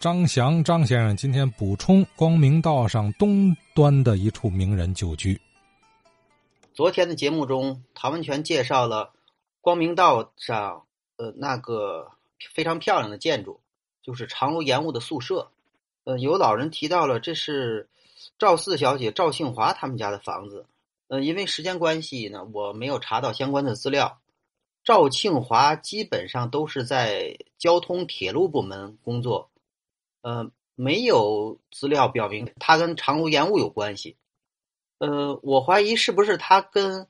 张翔张先生今天补充光明道上东端的一处名人旧居。昨天的节目中，唐文全介绍了光明道上呃那个非常漂亮的建筑，就是长楼延误的宿舍。呃，有老人提到了这是赵四小姐赵庆华他们家的房子。呃，因为时间关系呢，我没有查到相关的资料。赵庆华基本上都是在交通铁路部门工作。呃，没有资料表明他跟长路延误有关系。呃，我怀疑是不是他跟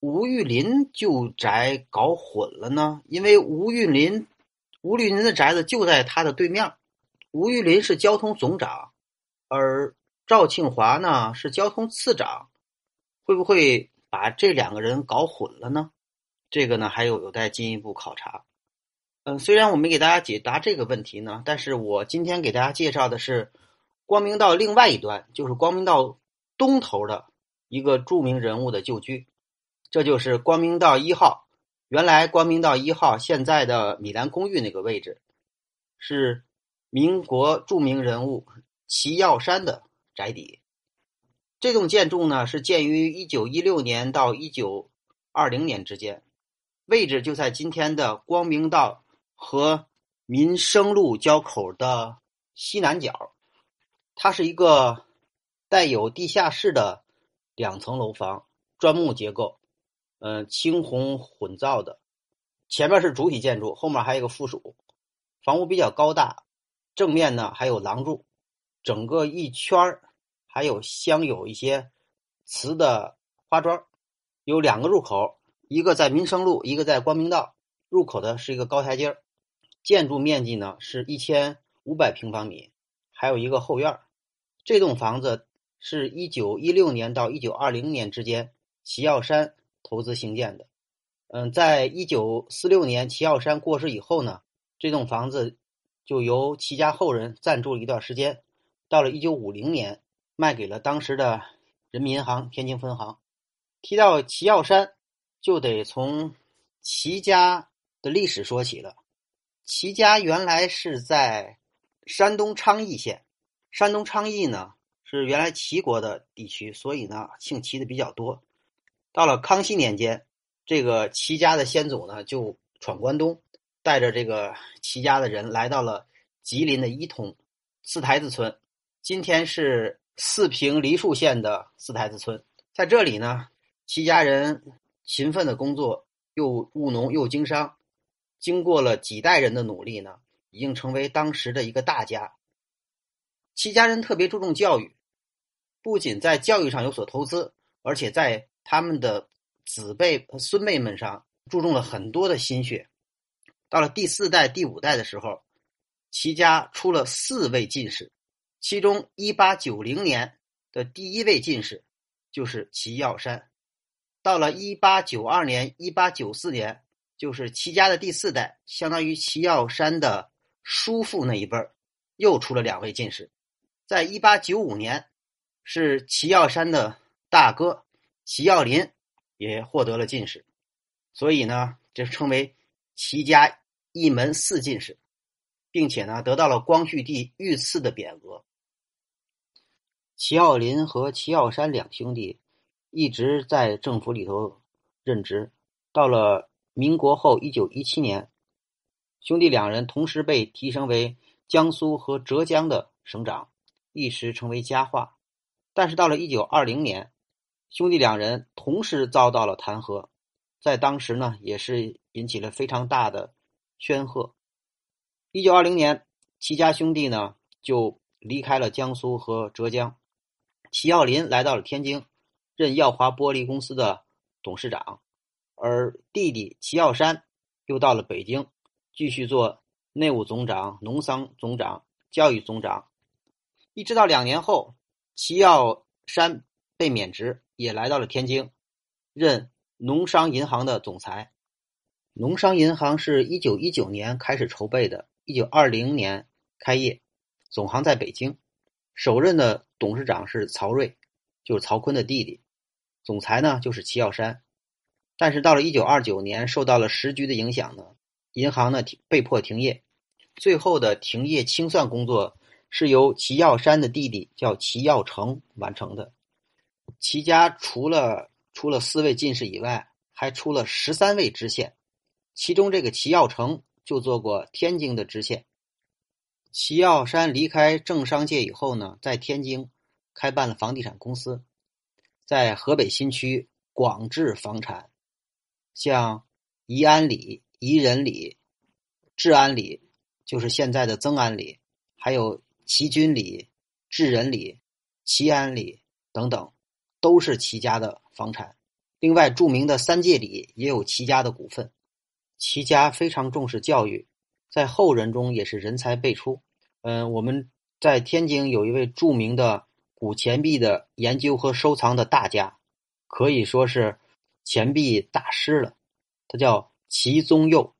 吴玉林旧宅搞混了呢？因为吴玉林，吴玉林的宅子就在他的对面。吴玉林是交通总长，而赵庆华呢是交通次长，会不会把这两个人搞混了呢？这个呢还有有待进一步考察。嗯，虽然我没给大家解答这个问题呢，但是我今天给大家介绍的是光明道另外一端，就是光明道东头的一个著名人物的旧居，这就是光明道一号。原来光明道一号现在的米兰公寓那个位置，是民国著名人物齐耀山的宅邸。这栋建筑呢是建于一九一六年到一九二零年之间，位置就在今天的光明道。和民生路交口的西南角，它是一个带有地下室的两层楼房，砖木结构，嗯，青红混造的。前面是主体建筑，后面还有一个附属。房屋比较高大，正面呢还有廊柱，整个一圈还有镶有一些瓷的花砖。有两个入口，一个在民生路，一个在光明道。入口的是一个高台阶儿。建筑面积呢是一千五百平方米，还有一个后院这栋房子是一九一六年到一九二零年之间齐耀山投资兴建的。嗯，在一九四六年齐耀山过世以后呢，这栋房子就由齐家后人暂住了一段时间。到了一九五零年，卖给了当时的人民银行天津分行。提到齐耀山，就得从齐家的历史说起了。齐家原来是在山东昌邑县，山东昌邑呢是原来齐国的地区，所以呢姓齐的比较多。到了康熙年间，这个齐家的先祖呢就闯关东，带着这个齐家的人来到了吉林的伊通四台子村，今天是四平梨树县的四台子村。在这里呢，齐家人勤奋的工作，又务农又经商。经过了几代人的努力呢，已经成为当时的一个大家。齐家人特别注重教育，不仅在教育上有所投资，而且在他们的子辈和孙辈们上注重了很多的心血。到了第四代、第五代的时候，齐家出了四位进士，其中1890年的第一位进士就是齐耀山。到了1892年、1894年。就是齐家的第四代，相当于齐耀山的叔父那一辈儿，又出了两位进士。在一八九五年，是齐耀山的大哥齐耀林也获得了进士，所以呢，这称为齐家一门四进士，并且呢，得到了光绪帝御赐的匾额。齐耀林和齐耀山两兄弟一直在政府里头任职，到了。民国后，一九一七年，兄弟两人同时被提升为江苏和浙江的省长，一时成为佳话。但是到了一九二零年，兄弟两人同时遭到了弹劾，在当时呢，也是引起了非常大的喧赫。一九二零年，齐家兄弟呢就离开了江苏和浙江，齐耀林来到了天津，任耀华玻璃公司的董事长。而弟弟齐耀山又到了北京，继续做内务总长、农商总长、教育总长，一直到两年后，齐耀山被免职，也来到了天津，任农商银行的总裁。农商银行是一九一九年开始筹备的，一九二零年开业，总行在北京。首任的董事长是曹睿，就是曹锟的弟弟，总裁呢就是齐耀山。但是到了一九二九年，受到了时局的影响呢，银行呢被迫停业。最后的停业清算工作是由齐耀山的弟弟叫齐耀成完成的。齐家除了除了四位进士以外，还出了十三位知县，其中这个齐耀成就做过天津的知县。齐耀山离开政商界以后呢，在天津开办了房地产公司，在河北新区广置房产，像宜安里、宜人里、治安里。就是现在的曾安里，还有齐军里、智仁里、齐安里等等，都是齐家的房产。另外，著名的三界里也有齐家的股份。齐家非常重视教育，在后人中也是人才辈出。嗯，我们在天津有一位著名的古钱币的研究和收藏的大家，可以说是钱币大师了。他叫齐宗佑。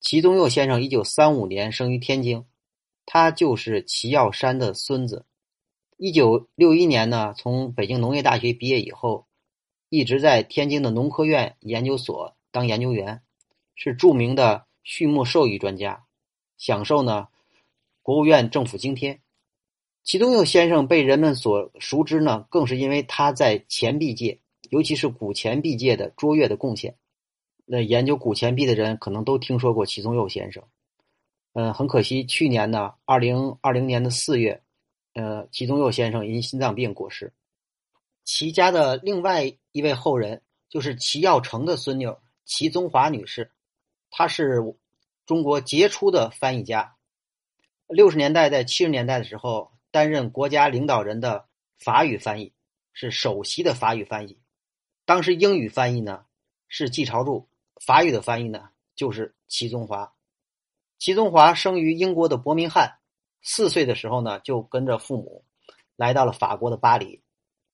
齐宗佑先生一九三五年生于天津，他就是齐耀山的孙子。一九六一年呢，从北京农业大学毕业以后，一直在天津的农科院研究所当研究员，是著名的畜牧兽医专家，享受呢国务院政府津贴。齐宗佑先生被人们所熟知呢，更是因为他在钱币界，尤其是古钱币界的卓越的贡献。那研究古钱币的人可能都听说过齐宗佑先生，嗯，很可惜，去年呢，二零二零年的四月，呃，齐宗佑先生因心脏病过世。齐家的另外一位后人就是齐耀成的孙女齐宗华女士，她是中国杰出的翻译家，六十年代在七十年代的时候担任国家领导人的法语翻译，是首席的法语翻译，当时英语翻译呢是季朝柱。法语的翻译呢，就是齐宗华。齐宗华生于英国的伯明翰，四岁的时候呢，就跟着父母来到了法国的巴黎，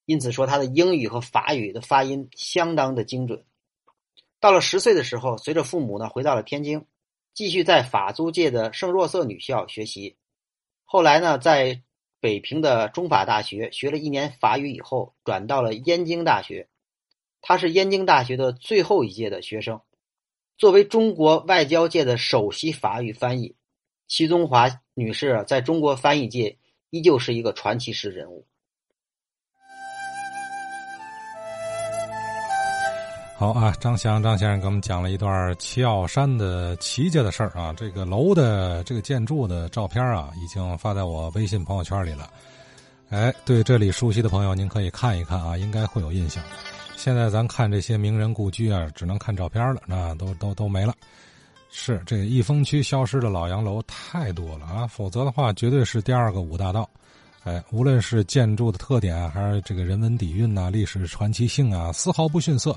因此说他的英语和法语的发音相当的精准。到了十岁的时候，随着父母呢回到了天津，继续在法租界的圣若瑟女校学习。后来呢，在北平的中法大学学了一年法语以后，转到了燕京大学。他是燕京大学的最后一届的学生。作为中国外交界的首席法语翻译，齐宗华女士在中国翻译界依旧是一个传奇式人物。好啊，张翔张先生给我们讲了一段齐奥山的齐家的事儿啊。这个楼的这个建筑的照片啊，已经发在我微信朋友圈里了。哎，对这里熟悉的朋友，您可以看一看啊，应该会有印象。现在咱看这些名人故居啊，只能看照片了，那都都都没了。是这个益丰区消失的老洋楼太多了啊，否则的话，绝对是第二个五大道。哎，无论是建筑的特点，还是这个人文底蕴呐、历史传奇性啊，丝毫不逊色。